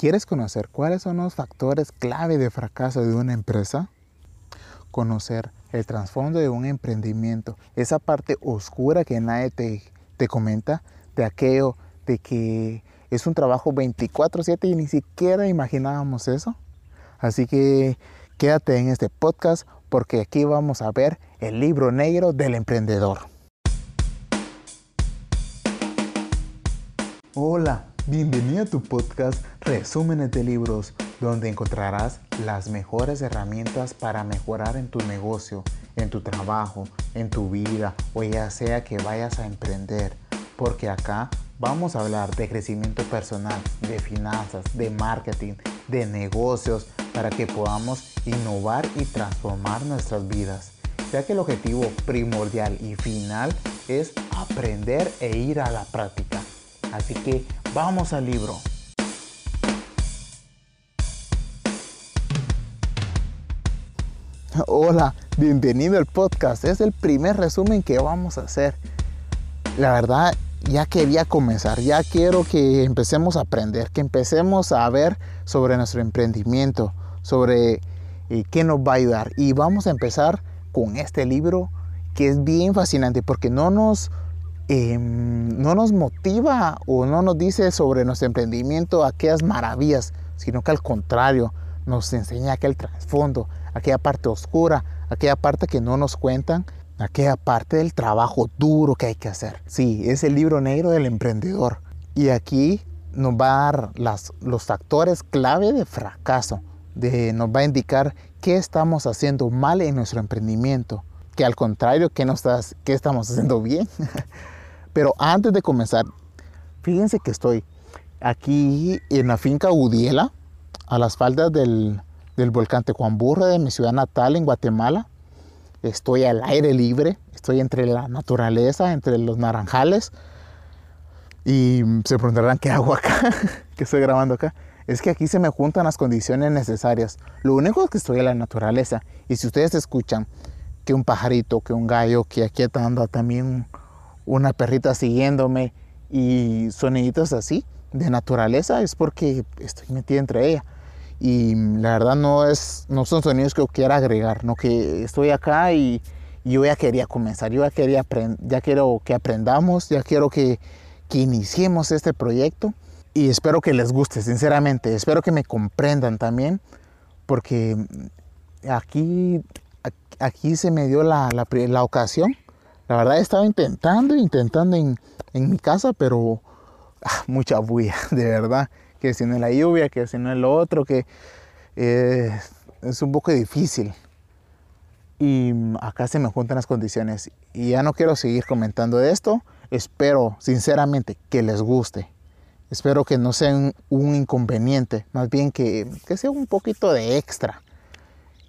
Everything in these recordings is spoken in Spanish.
¿Quieres conocer cuáles son los factores clave de fracaso de una empresa? Conocer el trasfondo de un emprendimiento, esa parte oscura que nadie te, te comenta, de aquello de que es un trabajo 24/7 y ni siquiera imaginábamos eso. Así que quédate en este podcast porque aquí vamos a ver el libro negro del emprendedor. Hola, bienvenido a tu podcast Resúmenes de Libros, donde encontrarás las mejores herramientas para mejorar en tu negocio, en tu trabajo, en tu vida o ya sea que vayas a emprender. Porque acá vamos a hablar de crecimiento personal, de finanzas, de marketing, de negocios, para que podamos innovar y transformar nuestras vidas, ya que el objetivo primordial y final es aprender e ir a la práctica. Así que vamos al libro. Hola, bienvenido al podcast. Es el primer resumen que vamos a hacer. La verdad, ya quería comenzar, ya quiero que empecemos a aprender, que empecemos a ver sobre nuestro emprendimiento, sobre eh, qué nos va a ayudar. Y vamos a empezar con este libro que es bien fascinante porque no nos, em, no nos motiva o no nos dice sobre nuestro emprendimiento aquellas maravillas, sino que al contrario nos enseña aquel trasfondo, aquella parte oscura, aquella parte que no nos cuentan, aquella parte del trabajo duro que hay que hacer. Sí, es el libro negro del emprendedor. Y aquí nos va a dar las, los factores clave de fracaso nos va a indicar qué estamos haciendo mal en nuestro emprendimiento, que al contrario, qué, no estás, qué estamos haciendo bien. Pero antes de comenzar, fíjense que estoy aquí en la finca Udiela, a las faldas del, del volcán Tecuamburra de mi ciudad natal en Guatemala. Estoy al aire libre, estoy entre la naturaleza, entre los naranjales. Y se preguntarán qué hago acá, que estoy grabando acá es que aquí se me juntan las condiciones necesarias. Lo único es que estoy en la naturaleza. Y si ustedes escuchan que un pajarito, que un gallo, que aquí anda también una perrita siguiéndome y soniditos así de naturaleza, es porque estoy metida entre ella. Y la verdad no, es, no son sonidos que yo quiera agregar, no que estoy acá y, yo ya quería comenzar, yo ya, quería ya quiero que aprendamos, ya quiero que, que iniciemos este proyecto y espero que les guste, sinceramente. Espero que me comprendan también, porque aquí, aquí se me dio la, la, ocasión. La verdad he estado intentando, intentando en, en mi casa, pero ah, mucha bulla, de verdad. Que si no es la lluvia, que si no es lo otro, que eh, es un poco difícil. Y acá se me juntan las condiciones. Y ya no quiero seguir comentando de esto. Espero sinceramente que les guste. Espero que no sea un, inconveniente, más bien que, sea un poquito de extra.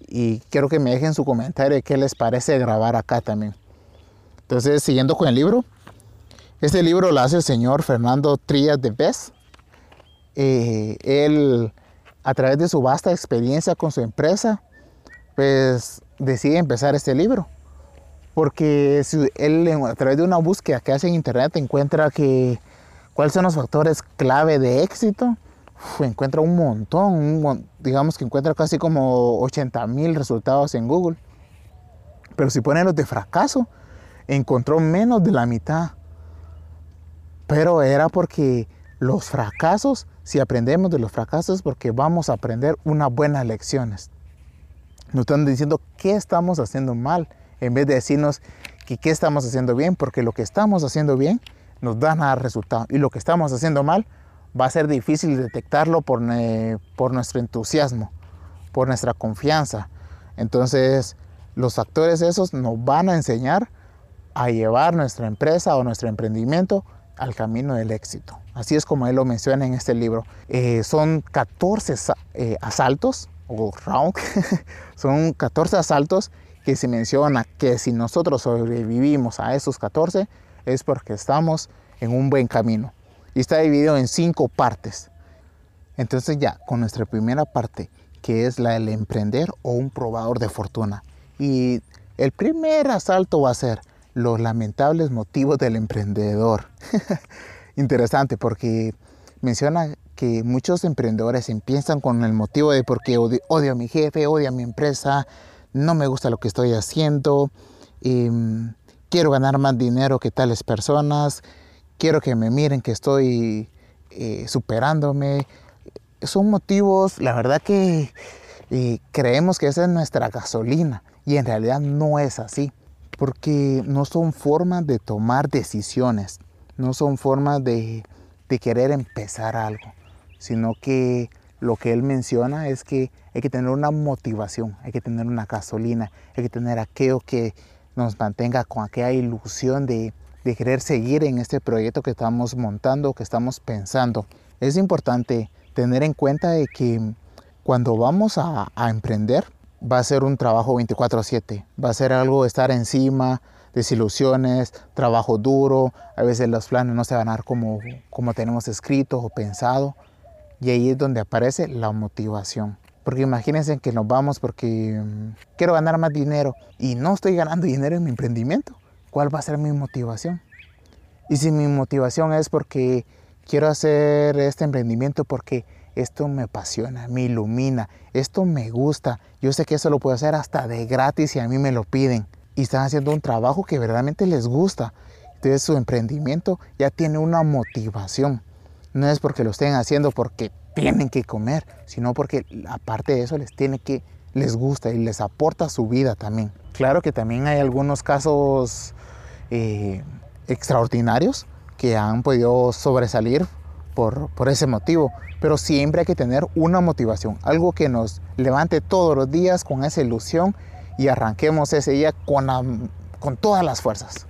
Y quiero que me dejen su comentario qué les parece grabar acá también. Entonces, siguiendo con el libro. Este libro lo hace el señor Fernando Trías de Bes. Eh, él, a través de su vasta experiencia con su empresa, pues decide empezar este libro. Porque él, a través de una búsqueda que hace en internet, encuentra que ¿Cuáles son los factores clave de éxito? encuentra un montón, digamos que encuentra casi como 80 mil resultados en Google. Pero si pone los de fracaso, encontró menos de la mitad. Pero era porque los fracasos, si aprendemos de los fracasos, porque vamos a aprender unas buenas lecciones. Nos están diciendo qué estamos haciendo mal, en vez de decirnos que qué estamos haciendo bien, porque lo que estamos haciendo bien nos dan a resultado. Y lo que estamos haciendo mal va a ser difícil detectarlo por, por nuestro entusiasmo, por nuestra confianza. Entonces, los factores esos nos van a enseñar a llevar nuestra empresa o nuestro emprendimiento al camino del éxito. Así es como él lo menciona en este libro. Eh, son 14 eh, asaltos, o round, son 14 asaltos que se menciona que si nosotros sobrevivimos a esos 14, es porque estamos en un buen camino. Y está dividido en cinco partes. Entonces ya, con nuestra primera parte, que es la del emprender o un probador de fortuna. Y el primer asalto va a ser los lamentables motivos del emprendedor. Interesante porque menciona que muchos emprendedores empiezan con el motivo de porque odio, a mi jefe, odio a mi empresa, no me gusta lo que estoy haciendo, em, quiero ganar más dinero que tales personas, quiero que me miren que estoy eh, superándome. Son motivos, la verdad que eh, creemos que esa es nuestra gasolina y en realidad no es así, porque no son formas de tomar decisiones, no son formas de, de querer empezar algo, sino que lo que él menciona es que hay que tener una motivación, hay que tener una gasolina, hay que tener aquello que nos mantenga con aquella ilusión de, de querer seguir en este proyecto que estamos montando, que estamos pensando. Es importante tener en cuenta de que cuando vamos a, a emprender, va a ser un trabajo 24/7, va a ser algo de estar encima, desilusiones, trabajo duro, a veces los planes no se van a dar como, como tenemos escrito o pensado, y ahí es donde aparece la motivación. Porque imagínense que nos vamos porque mm, quiero ganar más dinero y no estoy ganando dinero en mi emprendimiento. ¿Cuál va a ser mi motivación? Y si mi motivación es porque quiero hacer este emprendimiento porque esto me apasiona, me ilumina, esto me gusta, yo sé que eso lo puedo hacer hasta de gratis y a mí me lo piden. Y están haciendo un trabajo que verdaderamente les gusta. Entonces su emprendimiento ya tiene una motivación. No es porque lo estén haciendo porque tienen que comer, sino porque aparte de eso les tiene que les gusta y les aporta su vida también. Claro que también hay algunos casos eh, extraordinarios que han podido sobresalir por, por, ese motivo, pero siempre hay que tener una motivación, algo que nos levante todos los días con esa ilusión y arranquemos ese día con, todas las fuerzas.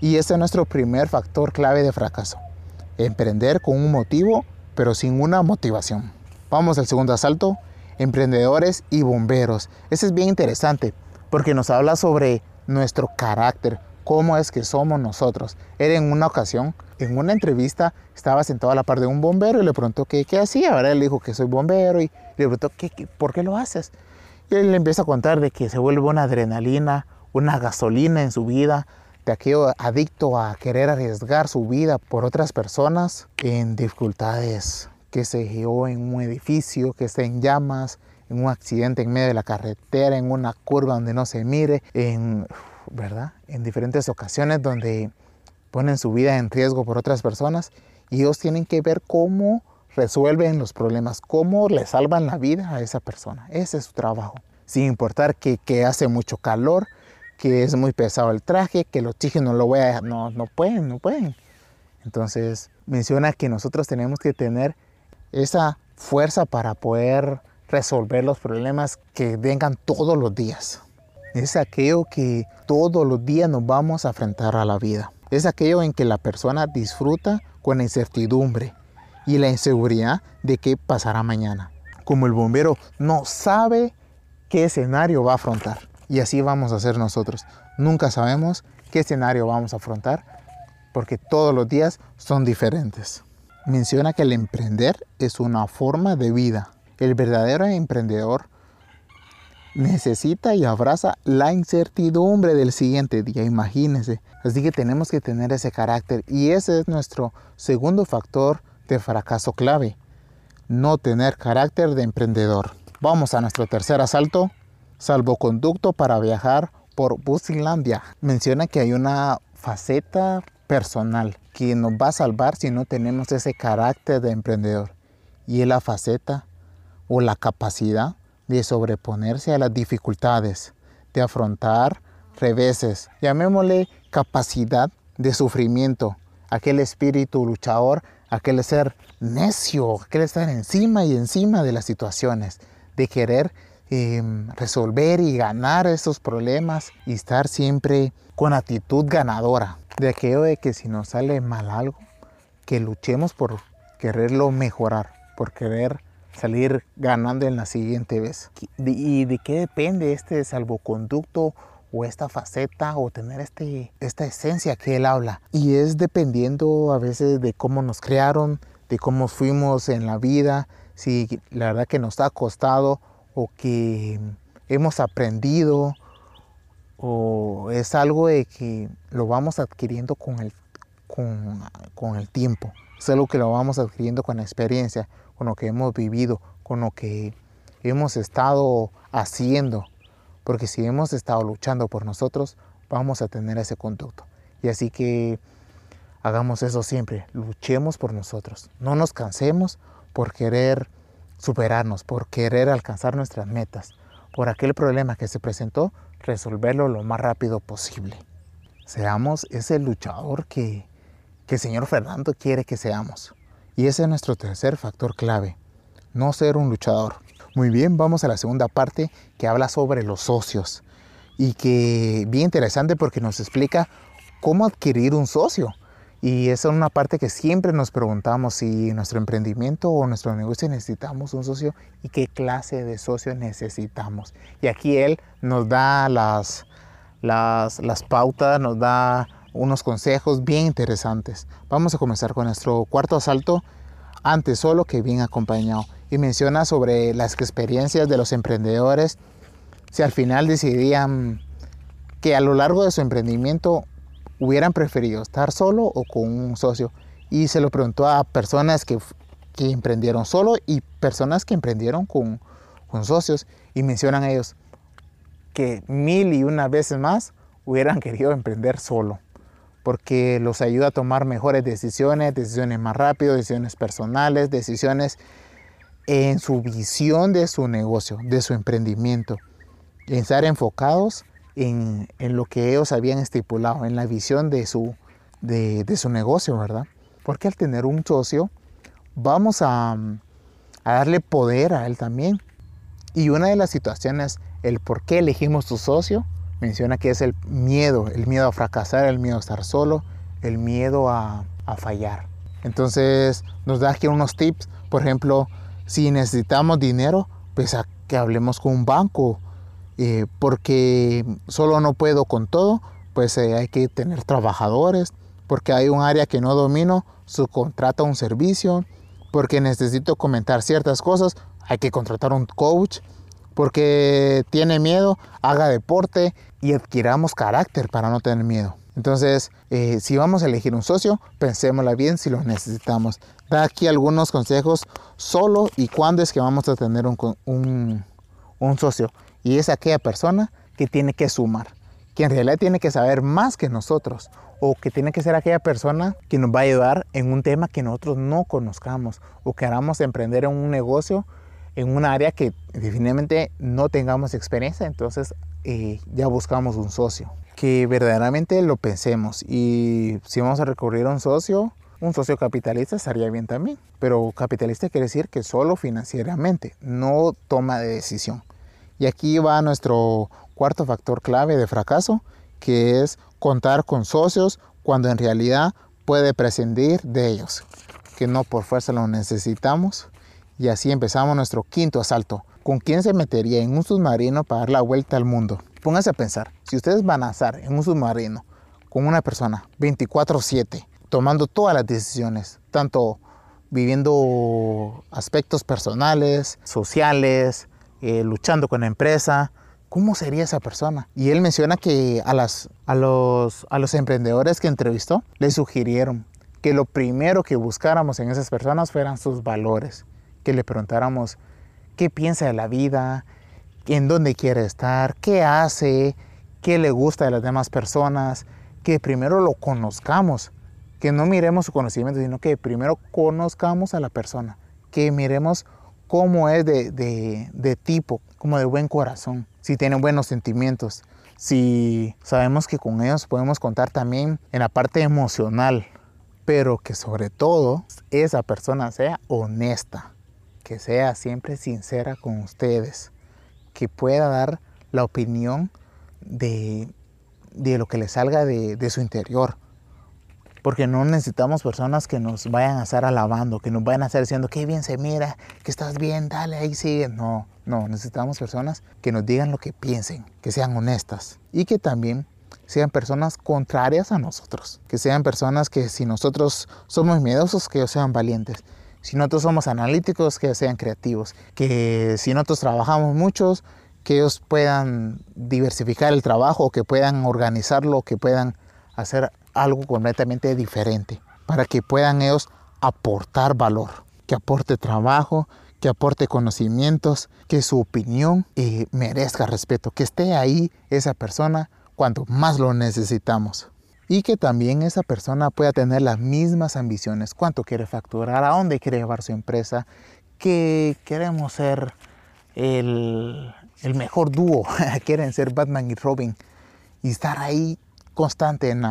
Y ese es nuestro primer factor clave de fracaso, emprender con un motivo pero sin una motivación. Vamos al segundo asalto, emprendedores y bomberos. Ese es bien interesante porque nos habla sobre nuestro carácter, cómo es que somos nosotros. Era en una ocasión, en una entrevista, estaba sentado a la par de un bombero y le preguntó qué, qué hacía. Ahora él dijo que soy bombero y le preguntó ¿Qué, por qué lo haces. Y él le empieza a contar de que se vuelve una adrenalina, una gasolina en su vida, de aquello adicto a querer arriesgar su vida por otras personas en dificultades, que se guió en un edificio que está en llamas, en un accidente en medio de la carretera, en una curva donde no se mire, en, ¿verdad? en diferentes ocasiones donde ponen su vida en riesgo por otras personas y ellos tienen que ver cómo resuelven los problemas, cómo le salvan la vida a esa persona. Ese es su trabajo. Sin importar que, que hace mucho calor, que es muy pesado el traje, que el oxígeno lo voy a, no, no pueden, no pueden. Entonces menciona que nosotros tenemos que tener esa fuerza para poder resolver los problemas que vengan todos los días. Es aquello que todos los días nos vamos a enfrentar a la vida. Es aquello en que la persona disfruta con incertidumbre y la inseguridad de qué pasará mañana. Como el bombero no sabe qué escenario va a afrontar. Y así vamos a hacer nosotros. Nunca sabemos qué escenario vamos a afrontar porque todos los días son diferentes. Menciona que el emprender es una forma de vida. El verdadero emprendedor necesita y abraza la incertidumbre del siguiente día, imagínense. Así que tenemos que tener ese carácter y ese es nuestro segundo factor de fracaso clave, no tener carácter de emprendedor. Vamos a nuestro tercer asalto, salvoconducto para viajar por Busilandia. Menciona que hay una faceta personal que nos va a salvar si no tenemos ese carácter de emprendedor. Y es la faceta o la capacidad de sobreponerse a las dificultades, de afrontar reveses. Llamémosle capacidad de sufrimiento, aquel espíritu luchador, aquel ser necio, aquel estar encima y encima de las situaciones, de querer Em, resolver y ganar esos problemas y estar siempre con actitud ganadora. De aquello de que si nos sale mal algo, que luchemos por quererlo mejorar, por querer salir ganando en la siguiente vez. ¿Y de qué depende este salvoconducto o esta faceta o tener este, esta esencia que él habla? Y es dependiendo a veces de cómo nos crearon, de cómo fuimos en la vida, si la verdad que nos ha costado o que hemos aprendido o es algo de que lo vamos adquiriendo con el, con, el tiempo. es algo que lo vamos adquiriendo con la experiencia, con lo que hemos vivido, con lo que hemos estado haciendo. Porque si hemos estado luchando por nosotros, vamos a tener ese conducto. Y así que hagamos eso siempre, luchemos por nosotros. No nos cansemos por querer superarnos, por querer alcanzar nuestras metas, por aquel problema que se presentó, resolverlo lo más rápido posible. Seamos ese luchador que, que el señor Fernando quiere que seamos. Y ese es nuestro tercer factor clave, no ser un luchador. Muy bien, vamos a la segunda parte que habla sobre los socios y que bien interesante porque nos explica cómo adquirir un socio. Y esa es una parte que siempre nos preguntamos si nuestro emprendimiento o nuestro negocio necesitamos un socio y qué clase de socio necesitamos. Y aquí él nos da las, las, las pautas, nos da unos consejos bien interesantes. Vamos a comenzar con nuestro cuarto asalto, antes solo que bien acompañado. Y menciona sobre las experiencias de los emprendedores, si al final decidían que a lo largo de su emprendimiento hubieran preferido estar solo o con un socio. Y se lo preguntó a personas que, que emprendieron solo y personas que emprendieron con, con socios. Y mencionan ellos que mil y una veces más hubieran querido emprender solo. Porque los ayuda a tomar mejores decisiones, decisiones más rápido, decisiones personales, decisiones en su visión de su negocio, de su emprendimiento. En estar enfocados en, lo que ellos habían estipulado, en la visión de su, de, su negocio, ¿verdad? Porque al tener un socio, vamos a, a darle poder a él también. Y una de las situaciones, el por qué elegimos tu socio, menciona que es el miedo, el miedo a fracasar, el miedo a estar solo, el miedo a, a fallar. Entonces nos da aquí unos tips, por ejemplo, si necesitamos dinero, pues a que hablemos con un banco eh, porque solo no puedo con todo, pues eh, hay que tener trabajadores, porque hay un área que no domino, subcontrata un servicio, porque necesito comentar ciertas cosas, hay que contratar un coach, porque tiene miedo, haga deporte y adquiramos carácter para no tener miedo. Entonces, eh, si vamos a elegir un socio, pensémosla bien si lo necesitamos. Da aquí algunos consejos solo y cuándo es que vamos a tener un socio. Y es aquella persona que tiene que sumar, que en realidad tiene que saber más que nosotros o que tiene que ser aquella persona que nos va a ayudar en un tema que nosotros no conozcamos o queramos emprender en un negocio en un área que definitivamente no tengamos experiencia, entonces eh, ya buscamos un socio. Que verdaderamente lo pensemos y si vamos a recurrir a un socio, un socio capitalista estaría bien también. Pero capitalista quiere decir que solo financieramente, no toma de decisión. Y aquí va nuestro cuarto factor clave de fracaso, que es contar con socios cuando en realidad puede prescindir de ellos, que no por fuerza lo necesitamos. Y así empezamos nuestro quinto asalto. ¿Con quién se metería en un submarino para dar la vuelta al mundo? Pónganse a pensar, si ustedes van a estar en un submarino con una persona 24/7, tomando todas las decisiones, tanto viviendo aspectos personales, sociales, eh, luchando con la empresa, ¿cómo sería esa persona? Y él menciona que a, las, a, los, a los emprendedores que entrevistó le sugirieron que lo primero que buscáramos en esas personas fueran sus valores, que le preguntáramos qué piensa de la vida, en dónde quiere estar, qué hace, qué le gusta de las demás personas, que primero lo conozcamos, que no miremos su conocimiento, sino que primero conozcamos a la persona, que miremos cómo es de, tipo, como de buen corazón, si tienen buenos sentimientos, si sabemos que con ellos podemos contar también en la parte emocional, pero que sobre todo esa persona sea honesta, que sea siempre sincera con ustedes, que pueda dar la opinión de, lo que le salga de su interior, porque no necesitamos personas que nos vayan a estar alabando, que nos vayan a estar diciendo, qué bien se mira, que estás bien, dale, ahí sigue. No, no, necesitamos personas que nos digan lo que piensen, que sean honestas y que también sean personas contrarias a nosotros, que sean personas que si nosotros somos miedosos, que ellos sean valientes. Si nosotros somos analíticos, que sean creativos. Que si nosotros trabajamos muchos, que ellos puedan diversificar el trabajo, que puedan organizarlo, que puedan hacer algo completamente diferente para que puedan ellos aportar valor, que aporte trabajo, que aporte conocimientos, que su opinión eh, merezca respeto, que esté ahí esa persona cuando más lo necesitamos. Y que también esa persona pueda tener las mismas ambiciones, cuánto quiere facturar, a dónde quiere llevar su empresa, que queremos ser el, mejor dúo, quieren ser Batman y Robin y estar ahí constante en,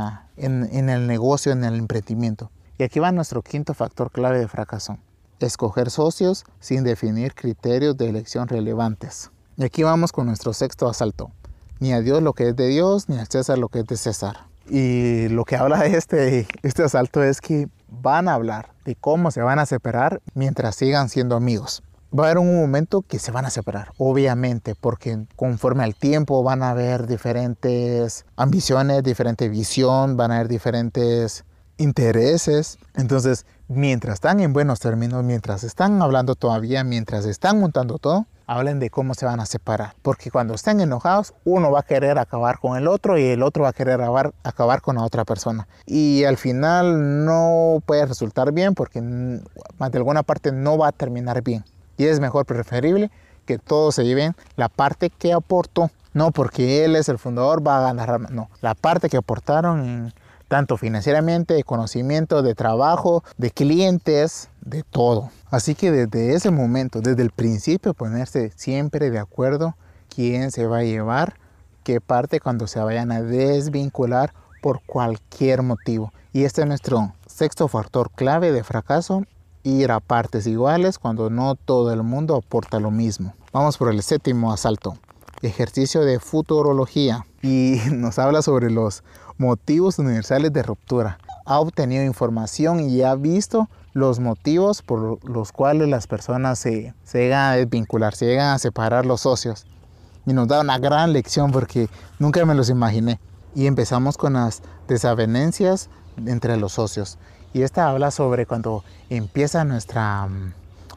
el negocio, en el emprendimiento. Y aquí va nuestro quinto factor clave de fracaso escoger socios sin definir criterios de elección relevantes. Y aquí vamos con nuestro sexto asalto. Ni a Dios lo que es de Dios, ni a César lo que es de César. Y lo que habla este, este asalto es que van a hablar de cómo se van a separar mientras sigan siendo amigos. Va a haber un momento que se van a separar, obviamente, porque conforme al tiempo van a haber diferentes ambiciones, diferente visión, van a haber diferentes intereses. Entonces, mientras están en buenos términos, mientras están hablando todavía, mientras están montando todo, hablen de cómo se van a separar. Porque cuando estén enojados, uno va a querer acabar con el otro y el otro va a querer acabar, con la otra persona. Y al final no puede resultar bien porque de alguna parte no va a terminar bien. Y es mejor, preferible, que todos se lleven la parte que aportó. No porque él es el fundador, va a ganar. No, la parte que aportaron en tanto financieramente, de conocimiento, de trabajo, de clientes, de todo. Así que desde ese momento, desde el principio, ponerse siempre de acuerdo quién se va a llevar, qué parte cuando se vayan a desvincular por cualquier motivo. Y este es nuestro sexto factor clave de fracaso, ir a partes iguales cuando no todo el mundo aporta lo mismo. Vamos por el séptimo asalto, ejercicio de futurología. Y nos habla sobre los motivos universales de ruptura. Ha obtenido información y ha visto los motivos por los cuales las personas se, se llegan a desvincular, se llegan a separar los socios. Y nos da una gran lección porque nunca me los imaginé. Y empezamos con las desavenencias entre los socios. Y esta habla sobre cuando empieza nuestra,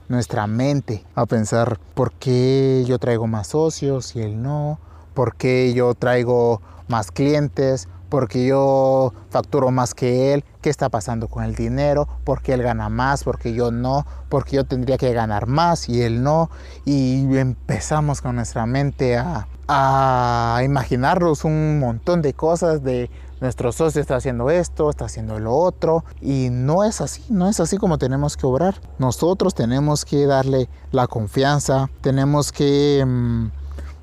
nuestra mente a pensar por qué yo traigo más socios y él no, por qué yo traigo más clientes, porque yo facturo más que él, qué está pasando con el dinero, porque él gana más, porque yo no, porque yo tendría que ganar más y él no. Y empezamos con nuestra mente a, a imaginarnos un montón de cosas de nuestro socio está haciendo esto, está haciendo lo otro y no es así, no es así como tenemos que obrar. Nosotros tenemos que darle la confianza, tenemos que... Mm,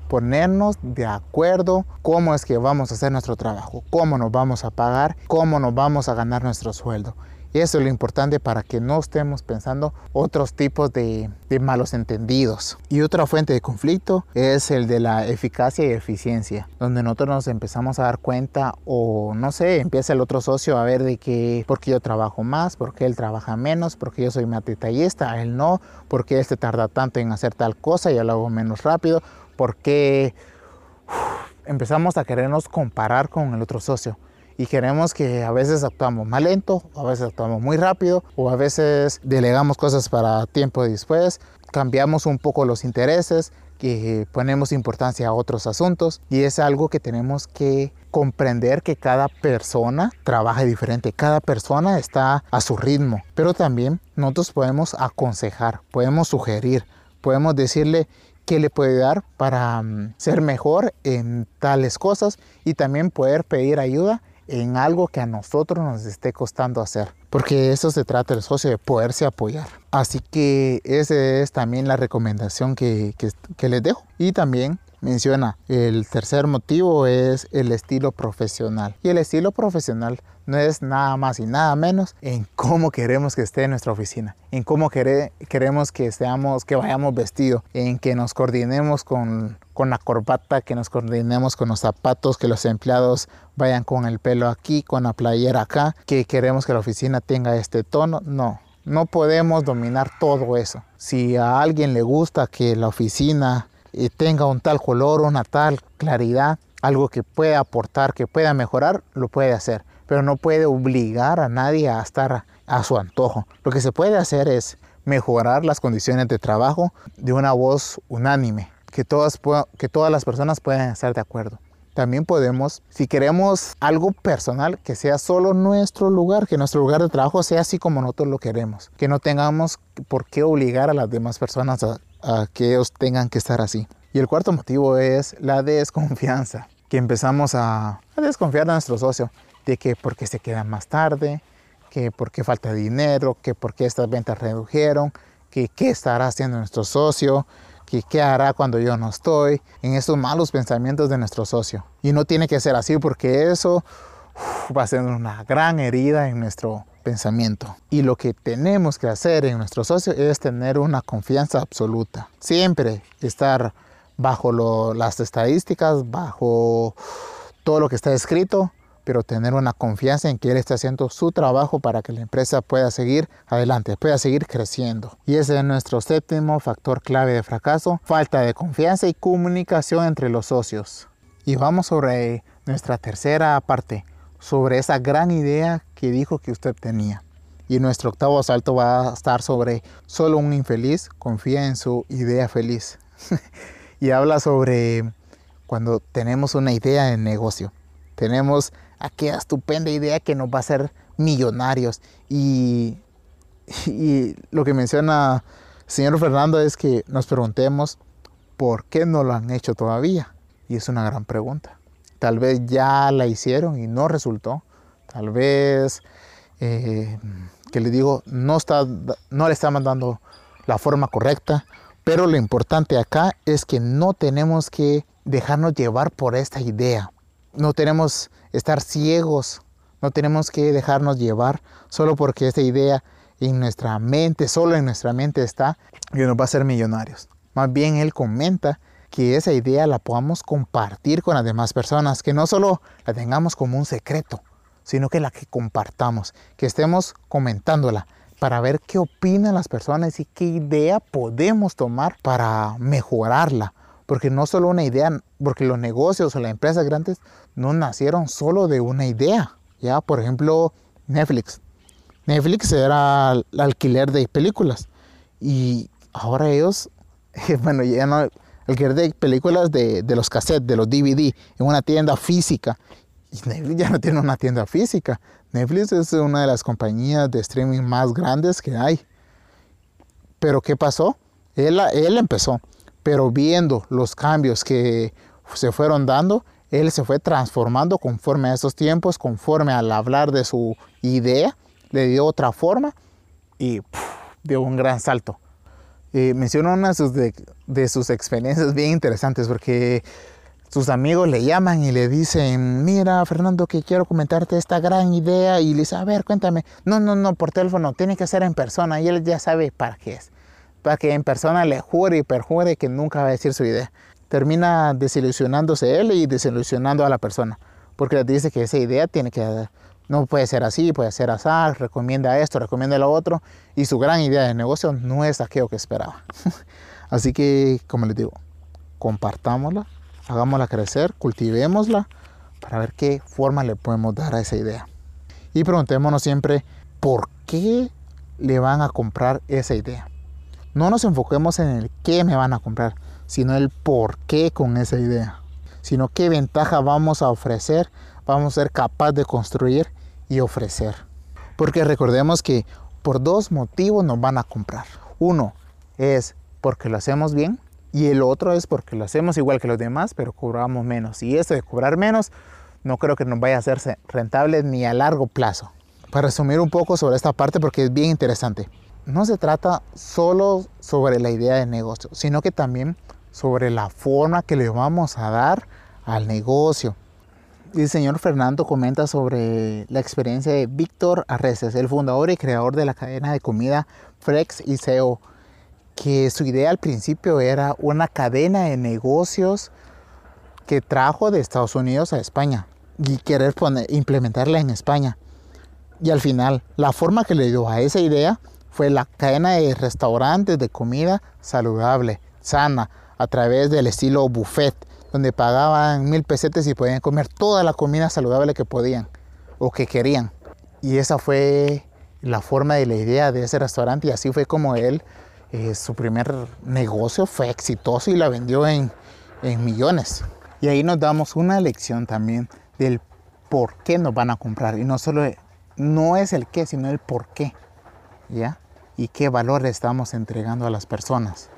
ponernos de acuerdo cómo es que vamos a hacer nuestro trabajo, cómo nos vamos a pagar, cómo nos vamos a ganar nuestro sueldo. Y eso es lo importante para que no estemos pensando otros tipos de, malos entendidos. Y otra fuente de conflicto es el de la eficacia y eficiencia, donde nosotros nos empezamos a dar cuenta o no sé, empieza el otro socio a ver de que porque yo trabajo más, porque él trabaja menos, porque yo soy más detallista, él no, porque él se tarda tanto en hacer tal cosa y yo lo hago menos rápido, porque empezamos a querernos comparar con el otro socio. Y queremos que a veces actuamos más lento, a veces actuamos muy rápido, o a veces delegamos cosas para tiempo después, cambiamos un poco los intereses, que ponemos importancia a otros asuntos. Y es algo que tenemos que comprender que cada persona trabaja diferente, cada persona está a su ritmo, pero también nosotros podemos aconsejar, podemos sugerir, podemos decirle qué le puede dar para mm, ser mejor en tales cosas y también poder pedir ayuda en algo que a nosotros nos esté costando hacer. Porque eso se trata el socio, de poderse apoyar. Así que esa es también la recomendación que, que, que les dejo. Y también menciona. El tercer motivo es el estilo profesional. Y el estilo profesional no es nada más y nada menos en cómo queremos que esté nuestra oficina, en cómo queremos que seamos, que vayamos vestidos, en que nos coordinemos con, con la corbata, que nos coordinemos con los zapatos, que los empleados vayan con el pelo aquí, con la playera acá, que queremos que la oficina tenga este tono. No, no podemos dominar todo eso. Si a alguien le gusta que la oficina tenga un tal color, una tal claridad, algo que pueda aportar, que pueda mejorar, lo puede hacer, pero no puede obligar a nadie a estar a su antojo. Lo que se puede hacer es mejorar las condiciones de trabajo de una voz unánime, que todas, que todas las personas puedan estar de acuerdo. también podemos, si queremos algo personal, que sea solo nuestro lugar, que nuestro lugar de trabajo sea así como nosotros lo queremos, que no tengamos por qué obligar a las demás personas a, que ellos tengan que estar así. Y el cuarto motivo es la desconfianza, que empezamos a, a desconfiar de nuestro socio, de que porque se queda más tarde, que porque falta dinero, que porque estas ventas redujeron, que qué estará haciendo nuestro socio, que qué hará cuando yo no estoy, en esos malos pensamientos de nuestro socio. Y no tiene que ser así porque eso va a ser una gran herida en nuestro pensamiento. Y lo que tenemos que hacer en nuestro socio es tener una confianza absoluta. Siempre estar bajo las estadísticas, bajo todo lo que está escrito pero tener una confianza en que Él está haciendo su trabajo para que la empresa pueda seguir adelante, pueda seguir creciendo. Y ese es nuestro séptimo factor clave de fracaso, falta de confianza y comunicación entre los socios. Y vamos sobre nuestra tercera parte, sobre esa gran idea que dijo que usted tenía. Y nuestro octavo asalto va a estar sobre solo un infeliz confía en su idea feliz. y habla sobre cuando tenemos una idea de negocio. Tenemos aquella estupenda idea que nos va a hacer millonarios. Y, y lo que menciona el señor Fernando es que nos preguntemos por qué no lo han hecho todavía. Y es una gran pregunta. Tal vez ya la hicieron y no resultó. Tal vez, eh, que le digo, no, está, no le estamos dando la forma correcta. Pero lo importante acá es que no tenemos que dejarnos llevar por esta idea no tenemos estar ciegos, no tenemos que dejarnos llevar solo porque esta idea en nuestra mente, solo en nuestra mente está, que nos va a hacer millonarios. Más bien él comenta que esa idea la podamos compartir con las demás personas, que no solo la tengamos como un secreto, sino que la que compartamos, que estemos comentándola para ver qué opinan las personas y qué idea podemos tomar para mejorarla porque no solo una idea, porque los negocios o las empresas grandes no nacieron solo de una idea. Ya, por ejemplo, Netflix. Netflix era el alquiler de películas y ahora ellos, bueno, ya no, alquiler de películas de, de los cassettes, de los DVD, en una tienda física. Y Netflix ya no tiene una tienda física. Netflix es una de las compañías de streaming más grandes que hay. Pero ¿qué pasó? Él, él empezó pero viendo los cambios que se fueron dando, él se fue transformando conforme a esos tiempos, conforme al hablar de su idea, le dio otra forma y dio un gran salto. Eh, mencionó una de sus, experiencias bien interesantes porque sus amigos le llaman y le dicen, mira Fernando que quiero comentarte esta gran idea y le dice, a ver, cuéntame, no, no, no, por teléfono, tiene que ser en persona y él ya sabe para qué es para que en persona le jure y perjure que nunca va a decir su idea. Termina desilusionándose él y desilusionando a la persona, porque le dice que esa idea tiene que no puede ser así, puede ser así, recomienda esto, recomienda lo otro, y su gran idea de negocio no es aquello que esperaba. así que, como les digo, compartámosla, hagámosla crecer, cultivémosla para ver qué forma le podemos dar a esa idea. Y preguntémonos siempre, ¿por qué le van a comprar esa idea? No nos enfoquemos en el qué me van a comprar, sino el por qué con esa idea. Sino qué ventaja vamos a ofrecer, vamos a ser capaz de construir y ofrecer. Porque recordemos que por dos motivos nos van a comprar. Uno es porque lo hacemos bien y el otro es porque lo hacemos igual que los demás, pero cobramos menos. Y esto de cobrar menos no creo que nos vaya a hacerse rentable ni a largo plazo. Para resumir un poco sobre esta parte porque es bien interesante no se trata solo sobre la idea de negocio, sino que también sobre la forma que le vamos a dar al negocio. El señor Fernando comenta sobre la experiencia de Víctor Arreces, el fundador y creador de la cadena de comida Frex y que su idea al principio era una cadena de negocios que trajo de Estados Unidos a España y querer implementarla en España. Y al final, la forma que le dio a esa idea fue la cadena de restaurantes de comida saludable, sana, a través del estilo buffet, donde pagaban mil pesetes y podían comer toda la comida saludable que podían o que querían. Y esa fue la forma de la idea de ese restaurante y así fue como él, eh, su primer negocio fue exitoso y la vendió en, en millones. Y ahí nos damos una lección también del por qué nos van a comprar. Y no solo, no es el qué, sino el por qué. ¿Ya? Y qué valor estamos entregando a las personas.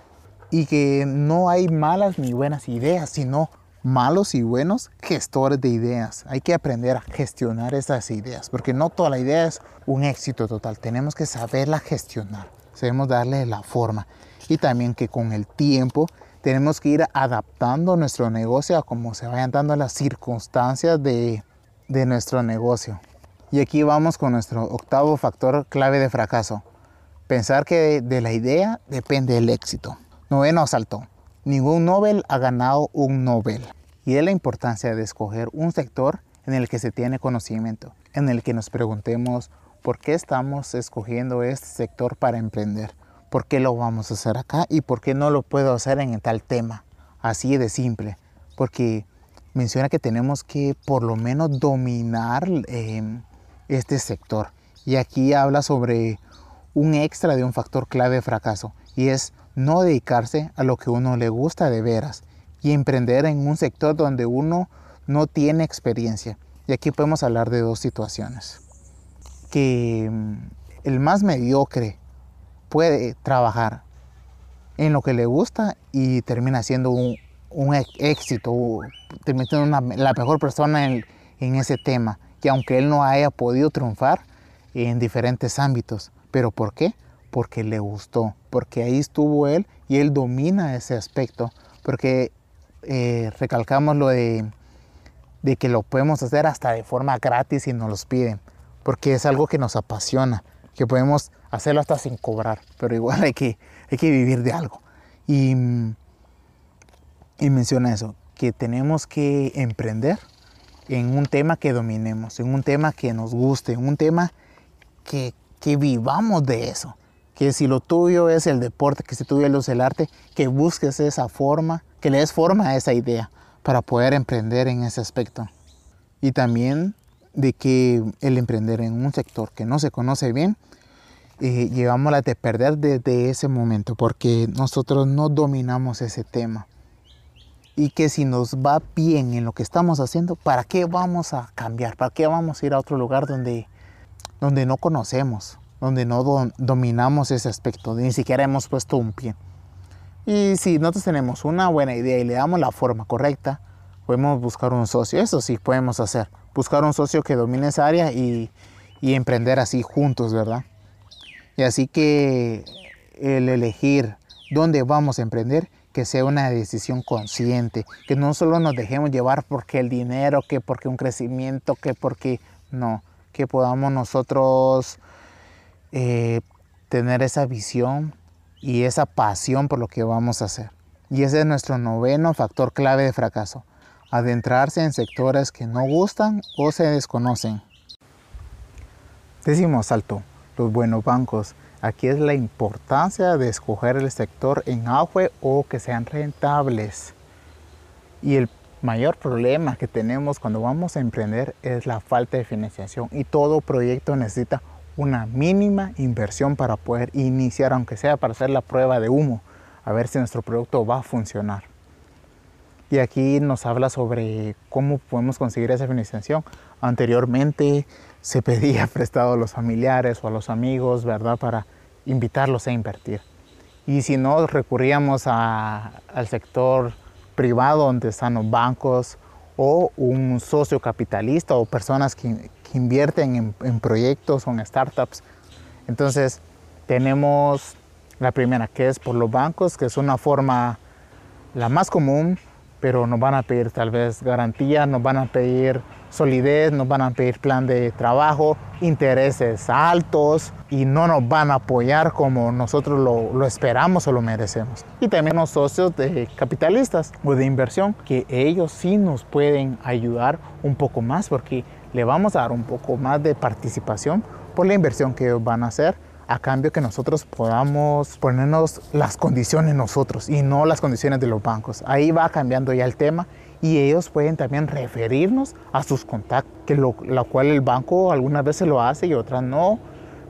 Y que no hay malas ni buenas ideas, sino malos y buenos gestores de ideas. Hay que aprender a gestionar esas ideas, porque no toda la idea es un éxito total. Tenemos que saberla gestionar, debemos darle la forma. Y también que con el tiempo tenemos que ir adaptando nuestro negocio a cómo se vayan dando las circunstancias de, de nuestro negocio. Y aquí vamos con nuestro octavo factor clave de fracaso. Pensar que de, la idea depende el éxito. Noveno saltó. Ningún Nobel ha ganado un Nobel. Y es la importancia de escoger un sector en el que se tiene conocimiento, en el que nos preguntemos por qué estamos escogiendo este sector para emprender, por qué lo vamos a hacer acá y por qué no lo puedo hacer en tal tema. Así de simple, porque menciona que tenemos que por lo menos dominar em, este sector. Y aquí habla sobre un extra de un factor clave de fracaso y es no dedicarse a lo que uno le gusta de veras y emprender en un sector donde uno no tiene experiencia. Y aquí podemos hablar de dos situaciones. Que mm, el más mediocre puede trabajar en lo que le gusta y termina siendo un, éxito, termina siendo la mejor persona en, en ese tema. Y aunque él no haya podido triunfar en diferentes ámbitos. ¿Pero por qué? Porque le gustó, porque ahí estuvo él y él domina ese aspecto, porque eh, recalcamos lo de, de, que lo podemos hacer hasta de forma gratis y nos los piden, porque es algo que nos apasiona, que podemos hacerlo hasta sin cobrar, pero igual hay que, hay que vivir de algo. Y, y menciona eso, que tenemos que emprender en un tema que dominemos, en un tema que nos guste, en un tema que, que vivamos de eso que si lo tuyo es el deporte, que si tuyo es el arte, que busques esa forma, que le des forma a esa idea para poder emprender en ese aspecto. Y también de que el emprender en un sector que no se conoce bien, eh, llevamos la de perder desde ese momento, porque nosotros no dominamos ese tema. Y que si nos va bien en lo que estamos haciendo, ¿para qué vamos a cambiar? ¿Para qué vamos a ir a otro lugar donde, donde no conocemos? Donde no dominamos ese aspecto, ni siquiera hemos puesto un pie. Y si nosotros tenemos una buena idea y le damos la forma correcta, podemos buscar un socio, eso sí podemos hacer, buscar un socio que domine esa área y, y emprender así juntos, ¿verdad? Y así que el elegir dónde vamos a emprender, que sea una decisión consciente, que no solo nos dejemos llevar porque el dinero, que porque un crecimiento, que porque no, que podamos nosotros eh, tener esa visión y esa pasión por lo que vamos a hacer. Y ese es nuestro noveno factor clave de fracaso. Adentrarse en sectores que no gustan o se desconocen. Decimos salto, los buenos bancos. Aquí es la importancia de escoger el sector en auge o que sean rentables. Y el mayor problema que tenemos cuando vamos a emprender es la falta de financiación y todo proyecto necesita una mínima inversión para poder iniciar, aunque sea para hacer la prueba de humo, a ver si nuestro producto va a funcionar. Y aquí nos habla sobre cómo podemos conseguir esa financiación. Anteriormente se pedía prestado a los familiares o a los amigos, ¿verdad? Para invitarlos a invertir. Y si no, recurríamos al sector privado donde están los bancos o un socio capitalista o personas que, invierten en, proyectos o en startups. Entonces, tenemos la primera, que es por los bancos, que es una forma la más común, pero nos van a pedir tal vez garantía, nos van a pedir solidez, nos van a pedir plan de trabajo, intereses altos y no nos van a apoyar como nosotros lo, lo, esperamos o lo merecemos. Y también los socios de capitalistas o de inversión, que ellos sí nos pueden ayudar un poco más porque le vamos a dar un poco más de participación por la inversión que ellos van a hacer a cambio que nosotros podamos ponernos las condiciones nosotros y no las condiciones de los bancos. Ahí va cambiando ya el tema y ellos pueden también referirnos a sus contactos, que lo, cual el banco algunas veces lo hace y otras no,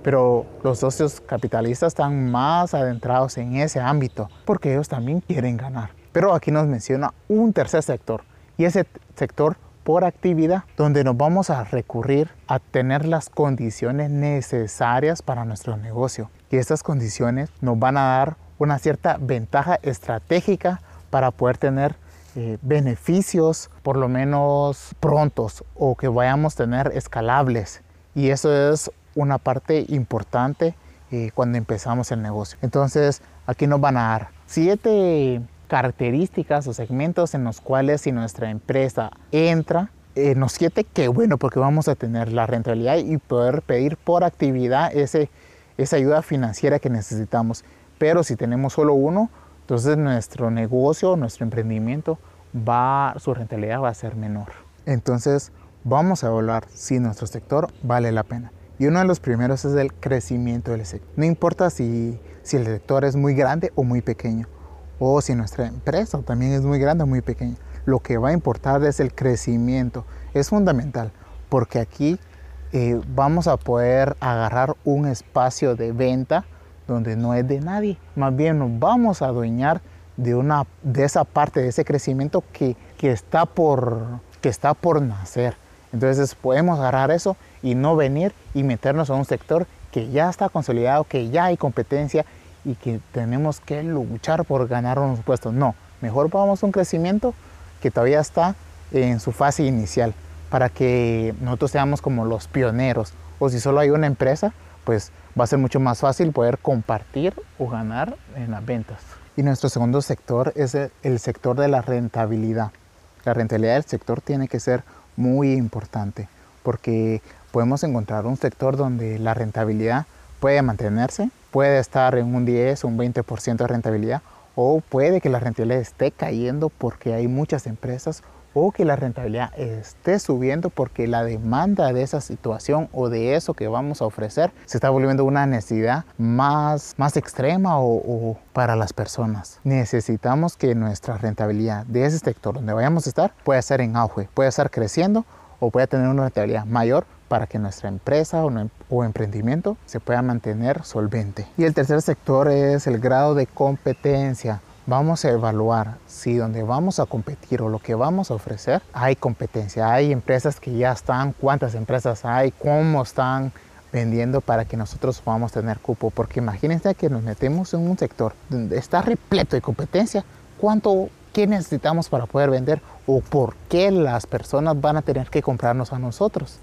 pero los socios capitalistas están más adentrados en ese ámbito porque ellos también quieren ganar. Pero aquí nos menciona un tercer sector Y ese sector por actividad, donde nos vamos a recurrir a tener las condiciones necesarias para nuestro negocio. Y estas condiciones nos van a dar una cierta ventaja estratégica para poder tener eh, beneficios por lo menos prontos o que vayamos a tener escalables. Y eso es una parte importante eh, cuando empezamos el negocio. Entonces aquí nos van a dar siete características o segmentos en los cuales si nuestra empresa entra en los siete, qué bueno porque vamos a tener la rentabilidad y poder pedir por actividad ese, esa ayuda financiera que necesitamos. Pero si tenemos solo uno, entonces nuestro negocio, nuestro emprendimiento, va, su rentabilidad va a ser menor. Entonces vamos a evaluar si nuestro sector vale la pena. Y uno de los primeros es el crecimiento del sector. No importa si, si el sector es muy grande o muy pequeño, o si nuestra empresa también es muy grande o muy pequeña. Lo que va a importar es el crecimiento. Es fundamental porque aquí eh, vamos a poder agarrar un espacio de venta donde no es de nadie. Más bien nos vamos a adueñar de, una, de esa parte de ese crecimiento que, que, está por, que está por nacer. Entonces podemos agarrar eso y no venir y meternos a un sector que ya está consolidado, que ya hay competencia y que tenemos que luchar por ganar unos puestos. No, mejor vamos a un crecimiento que todavía está en su fase inicial para que nosotros seamos como los pioneros. O si solo hay una empresa, pues va a ser mucho más fácil poder compartir o ganar en las ventas. Y nuestro segundo sector es el sector de la rentabilidad. La rentabilidad del sector tiene que ser muy importante porque podemos encontrar un sector donde la rentabilidad puede mantenerse, puede estar en un 10 o un 20% de rentabilidad o puede que la rentabilidad esté cayendo porque hay muchas empresas o que la rentabilidad esté subiendo porque la demanda de esa situación o de eso que vamos a ofrecer se está volviendo una necesidad más, más extrema o, para las personas. Necesitamos que nuestra rentabilidad de ese sector donde vayamos a estar pueda ser en auge, pueda estar creciendo o pueda tener una rentabilidad mayor para que nuestra empresa o, o, emprendimiento se pueda mantener solvente. Y el tercer sector es el grado de competencia vamos a evaluar si donde vamos a competir o lo que vamos a ofrecer hay competencia, hay empresas que ya están, cuántas empresas hay, cómo están vendiendo para que nosotros podamos tener cupo. Porque imagínense que nos metemos en un sector donde está repleto de competencia, ¿cuánto, qué necesitamos para poder vender o por qué las personas van a tener que comprarnos a nosotros?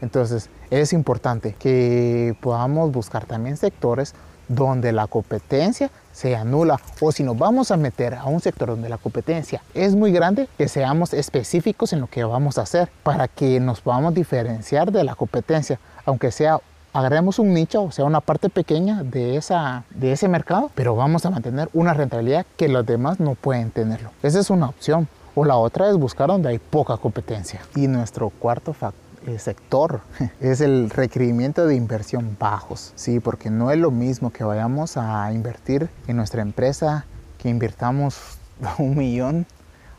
Entonces es importante que podamos buscar también sectores donde la competencia se anula o si nos vamos a meter a un sector donde la competencia es muy grande, que seamos específicos en lo que vamos a hacer para que nos podamos diferenciar de la competencia, aunque sea agarremos un nicho, o sea, una parte pequeña de, esa, de ese mercado, pero vamos a mantener una rentabilidad que los demás no pueden tenerlo. Esa es una opción. O la otra es buscar donde hay poca competencia. Y nuestro cuarto factor sector es el requerimiento de inversión bajos, sí, porque no es lo mismo que vayamos a invertir en nuestra empresa, que invirtamos un millón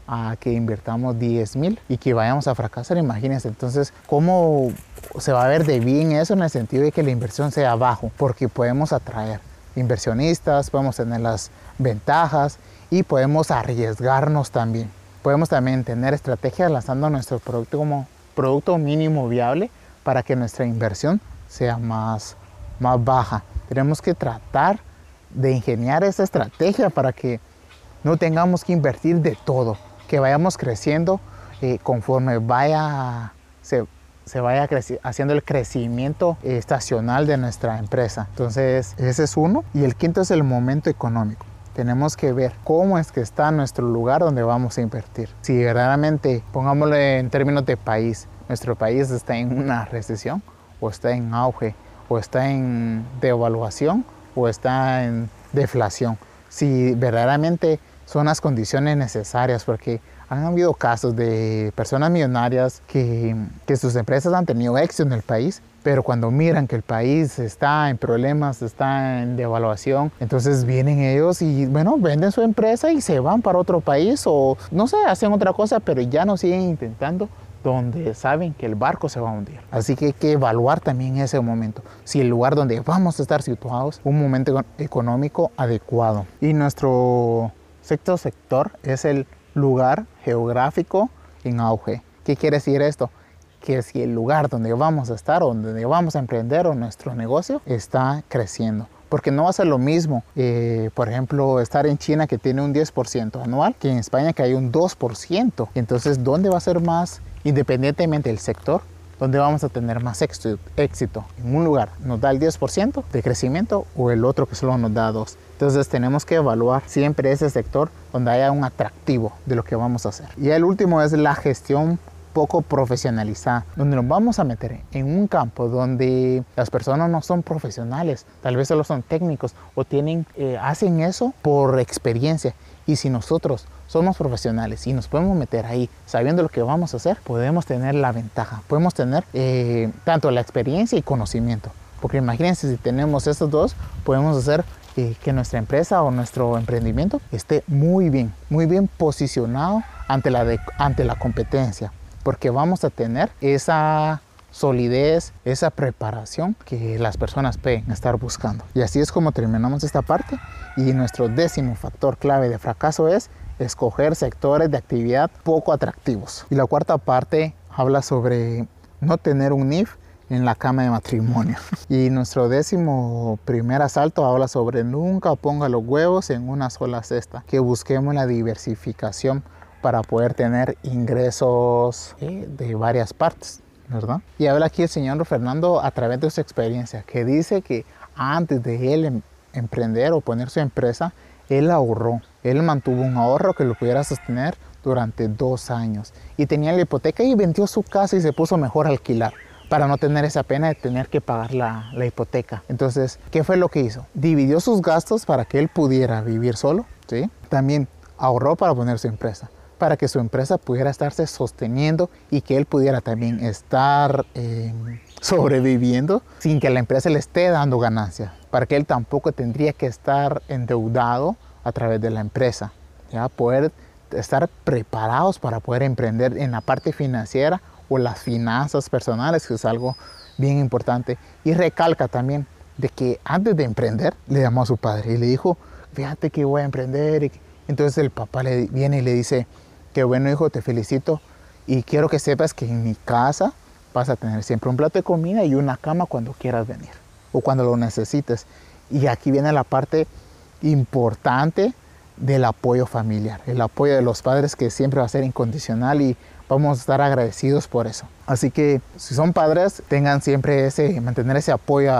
a que invirtamos 10 mil y que vayamos a fracasar, imagínense. Entonces, ¿cómo se va a ver de bien eso en el sentido de que la inversión sea bajo? Porque podemos atraer inversionistas, podemos tener las ventajas y podemos arriesgarnos también. Podemos también tener estrategias lanzando nuestro producto como producto mínimo viable para que nuestra inversión sea más, más baja. Tenemos que tratar de ingeniar esa estrategia para que no tengamos que invertir de todo, que vayamos creciendo eh, conforme vaya, se, se vaya haciendo el crecimiento estacional de nuestra empresa. Entonces, ese es uno. Y el quinto es el momento económico tenemos que ver cómo es que está nuestro lugar donde vamos a invertir. Si verdaderamente, pongámoslo en términos de país, nuestro país está en una recesión o está en auge o está en devaluación o está en deflación. Si verdaderamente son las condiciones necesarias, porque han habido casos de personas millonarias que, que sus empresas han tenido éxito en el país, pero cuando miran que el país está en problemas, está en devaluación, entonces vienen ellos y, bueno, venden su empresa y se van para otro país o, no sé, hacen otra cosa, pero ya no siguen intentando donde saben que el barco se va a hundir. Así que hay que evaluar también ese momento, si el lugar donde vamos a estar situados, un momento económico adecuado. Y nuestro sexto sector es el lugar geográfico en auge. ¿Qué quiere decir esto? Que si el lugar donde vamos a estar o donde vamos a emprender o nuestro negocio está creciendo. Porque no va a ser lo mismo, eh, por ejemplo, estar en China que tiene un 10% anual que en España que hay un 2%. Entonces, ¿dónde va a ser más, independientemente del sector, donde vamos a tener más éxito. En un lugar nos da el 10% de crecimiento o el otro que solo nos da 2. Entonces tenemos que evaluar siempre ese sector donde haya un atractivo de lo que vamos a hacer. Y el último es la gestión poco profesionalizada, donde nos vamos a meter en un campo donde las personas no son profesionales, tal vez solo son técnicos o tienen, eh, hacen eso por experiencia. Y si nosotros somos profesionales y nos podemos meter ahí sabiendo lo que vamos a hacer, podemos tener la ventaja, podemos tener eh, tanto la experiencia y conocimiento. Porque imagínense si tenemos estos dos, podemos hacer eh, que nuestra empresa o nuestro emprendimiento esté muy bien, muy bien posicionado ante la, ante la competencia. Porque vamos a tener esa solidez, esa preparación que las personas pueden estar buscando. Y así es como terminamos esta parte. Y nuestro décimo factor clave de fracaso es escoger sectores de actividad poco atractivos. Y la cuarta parte habla sobre no tener un NIF en la cama de matrimonio. Y nuestro décimo primer asalto habla sobre nunca ponga los huevos en una sola cesta, que busquemos la diversificación para poder tener ingresos eh, de varias partes, ¿verdad? Y habla aquí el señor Fernando a través de su experiencia, que dice que antes de él em, emprender o poner su empresa, él ahorró, él mantuvo un ahorro que lo pudiera sostener durante dos años y tenía la hipoteca y vendió su casa y se puso mejor a alquilar para no tener esa pena de tener que pagar la, la, hipoteca. Entonces, ¿qué fue lo que hizo? Dividió sus gastos para que él pudiera vivir solo, ¿sí? También ahorró para poner su empresa, para que su empresa pudiera estarse sosteniendo y que él pudiera también estar eh, sobreviviendo sin que la empresa le esté dando ganancias, para que él tampoco tendría que estar endeudado a través de la empresa, ya poder estar preparados para poder emprender en la parte financiera o las finanzas personales, que es algo bien importante. Y recalca también de que antes de emprender le llamó a su padre y le dijo, fíjate que voy a emprender. Entonces el papá le viene y le dice, qué bueno hijo, te felicito y quiero que sepas que en mi casa vas a tener siempre un plato de comida y una cama cuando quieras venir o cuando lo necesites. Y aquí viene la parte importante del apoyo familiar, el apoyo de los padres que siempre va a ser incondicional y vamos a estar agradecidos por eso. Así que si son padres, tengan siempre ese, mantener ese apoyo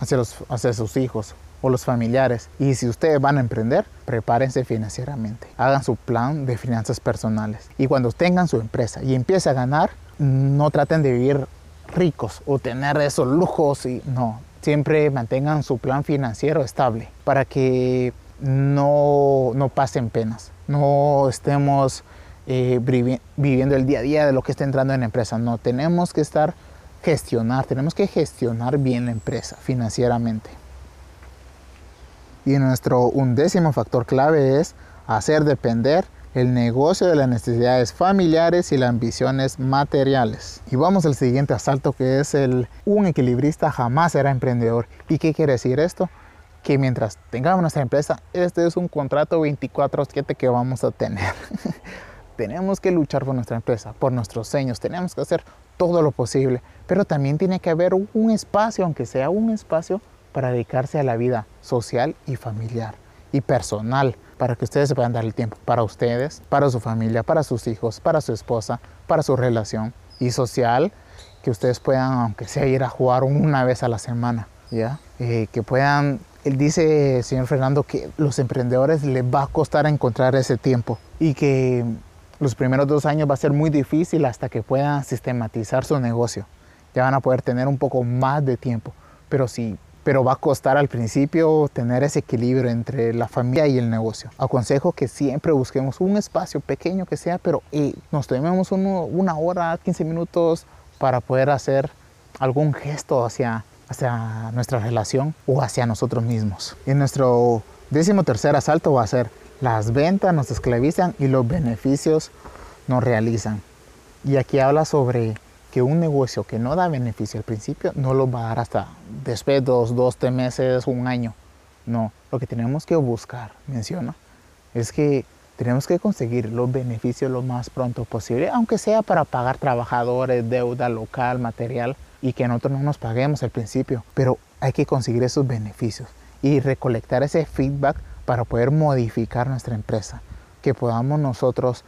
hacia, los, hacia sus hijos o los familiares. Y si ustedes van a emprender, prepárense financieramente. Hagan su plan de finanzas personales. Y cuando tengan su empresa y empiece a ganar, no traten de vivir ricos o tener esos lujos y no, siempre mantengan su plan financiero estable para que no, no pasen penas, no estemos eh, viviendo el día a día de lo que está entrando en la empresa. No, tenemos que estar gestionar, tenemos que gestionar bien la empresa financieramente. Y nuestro undécimo factor clave es hacer depender el negocio de las necesidades familiares y las ambiciones materiales. Y vamos al siguiente asalto que es el un equilibrista jamás será emprendedor. ¿Y qué quiere decir esto? Que mientras tengamos nuestra empresa, este es un contrato 24/7 que vamos a tener. tenemos que luchar por nuestra empresa, por nuestros sueños, tenemos que hacer todo lo posible, pero también tiene que haber un espacio, aunque sea un espacio, para dedicarse a la vida social y familiar y personal para que ustedes se puedan dar el tiempo para ustedes, para su familia, para sus hijos, para su esposa, para su relación y social, que ustedes puedan, aunque sea ir a jugar una vez a la semana, ¿ya? Eh, que puedan, él dice, señor Fernando, que los emprendedores les va a costar encontrar ese tiempo y que los primeros dos años va a ser muy difícil hasta que puedan sistematizar su negocio. Ya van a poder tener un poco más de tiempo, pero si pero va a costar al principio tener ese equilibrio entre la familia y el negocio. Aconsejo que siempre busquemos un espacio pequeño que sea, pero eh, nos tomemos una hora, 15 minutos para poder hacer algún gesto hacia, hacia nuestra relación o hacia nosotros mismos. Y nuestro décimo tercer asalto va a ser las ventas nos esclavizan y los beneficios nos realizan. Y aquí habla sobre que un negocio que no da beneficio al principio no lo va a dar hasta después de dos, dos, tres meses, un año. No, lo que tenemos que buscar, menciona, es que tenemos que conseguir los beneficios lo más pronto posible, aunque sea para pagar trabajadores, deuda local, material y que nosotros no nos paguemos al principio, pero hay que conseguir esos beneficios y recolectar ese feedback para poder modificar nuestra empresa, que podamos nosotros,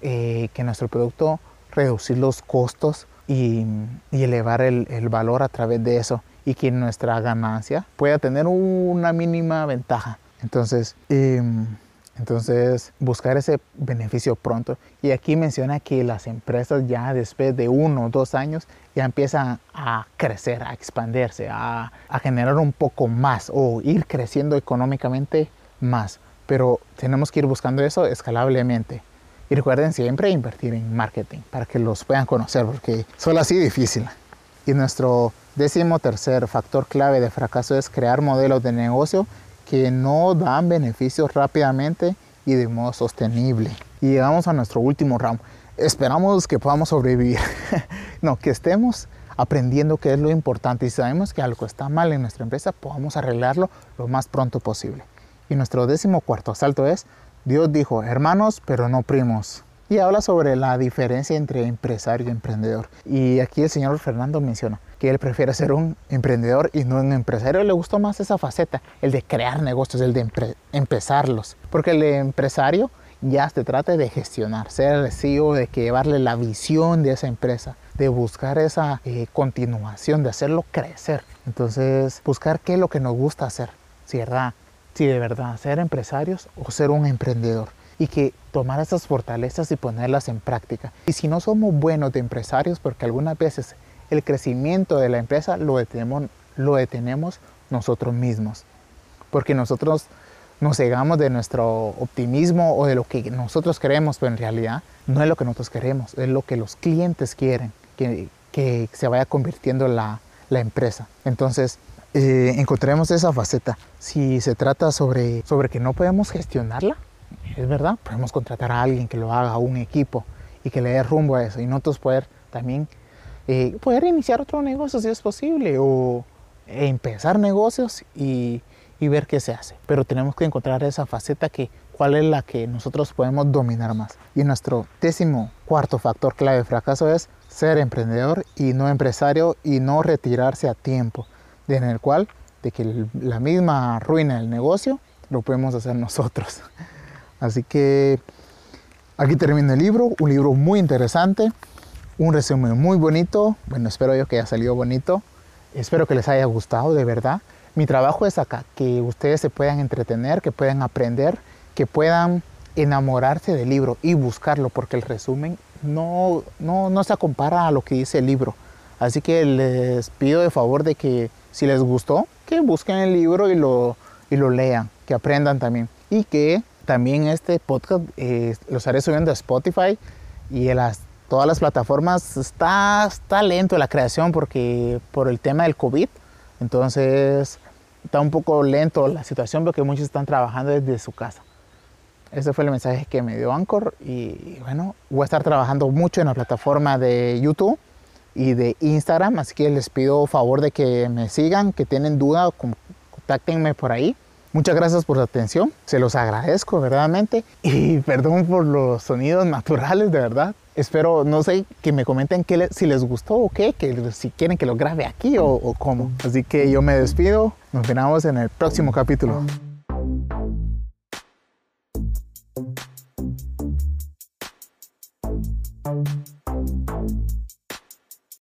eh, que nuestro producto reducir los costos y, elevar el, valor a través de eso y que nuestra ganancia pueda tener una mínima ventaja. Entonces, em, entonces, buscar ese beneficio pronto. Y aquí menciona que las empresas ya después de uno o dos años ya empiezan a crecer, a expandirse, a, a generar un poco más o ir creciendo económicamente más. Pero tenemos que ir buscando eso escalablemente. Y recuerden siempre invertir en marketing para que los puedan conocer, porque solo así difícil. Y nuestro décimo tercer factor clave de fracaso es crear modelos de negocio que no dan beneficios rápidamente y de modo sostenible. Y llegamos a nuestro último ramo. Esperamos que podamos sobrevivir. no, que estemos aprendiendo qué es lo importante y sabemos que algo está mal en nuestra empresa, podamos arreglarlo lo más pronto posible. Y nuestro décimo cuarto asalto es, Dios dijo, hermanos, pero no primos y habla sobre la diferencia entre empresario y emprendedor. Y aquí el señor Fernando menciona que él prefiere ser un emprendedor y no un empresario. Le gustó más esa faceta, el de crear negocios, el de empezarlos. Porque el empresario ya se trata de gestionar, ser el CEO, de llevarle la visión de esa empresa, de buscar esa eh, continuación, de hacerlo crecer. Entonces, buscar qué es lo que nos gusta hacer, ¿verdad? Si de verdad ser empresarios o ser un emprendedor y que tomar esas fortalezas y ponerlas en práctica. Y si no somos buenos de empresarios, porque algunas veces el crecimiento de la empresa lo detenemos, nosotros mismos, porque nosotros nos cegamos de nuestro optimismo o de lo que nosotros queremos, pero en realidad no es lo que nosotros queremos, es lo que los clientes quieren, que, que se vaya convirtiendo la, la empresa. Entonces, eh, encontremos esa faceta. Si se trata sobre, sobre que no podemos gestionarla, es verdad, podemos contratar a alguien que lo haga, un equipo, y que le dé rumbo a eso. Y nosotros poder también eh, poder iniciar otro negocio si es posible, o empezar negocios y, y, ver qué se hace. Pero tenemos que encontrar esa faceta que cuál es la que nosotros podemos dominar más. Y nuestro décimo cuarto factor clave de fracaso es ser emprendedor y no empresario y no retirarse a tiempo, en el cual de que la misma ruina del negocio lo podemos hacer nosotros. Así que aquí termina el libro, un libro muy interesante, un resumen muy bonito. Bueno, espero yo que haya salido bonito. Espero que les haya gustado, de verdad. Mi trabajo es acá, que ustedes se puedan entretener, que puedan aprender, que puedan enamorarse del libro y buscarlo, porque el resumen no, no, no se compara a lo que dice el libro. Así que les pido de favor de que si les gustó, que busquen el libro y lo, y lo lean, que aprendan también. Y que también este podcast eh, lo estaré subiendo a Spotify y en las, todas las plataformas. Está, está lento la creación porque por el tema del COVID. Entonces está un poco lento la situación porque muchos están trabajando desde su casa. Ese fue el mensaje que me dio Anchor y bueno, voy a estar trabajando mucho en la plataforma de YouTube y de Instagram, así que les pido favor de que me sigan, que tienen duda, contáctenme por ahí. Muchas gracias por su atención, se los agradezco verdaderamente y perdón por los sonidos naturales, de verdad. Espero, no sé, que me comenten que si les gustó o qué, que si quieren que lo grabe aquí o, o cómo. Así que yo me despido, nos vemos en el próximo capítulo.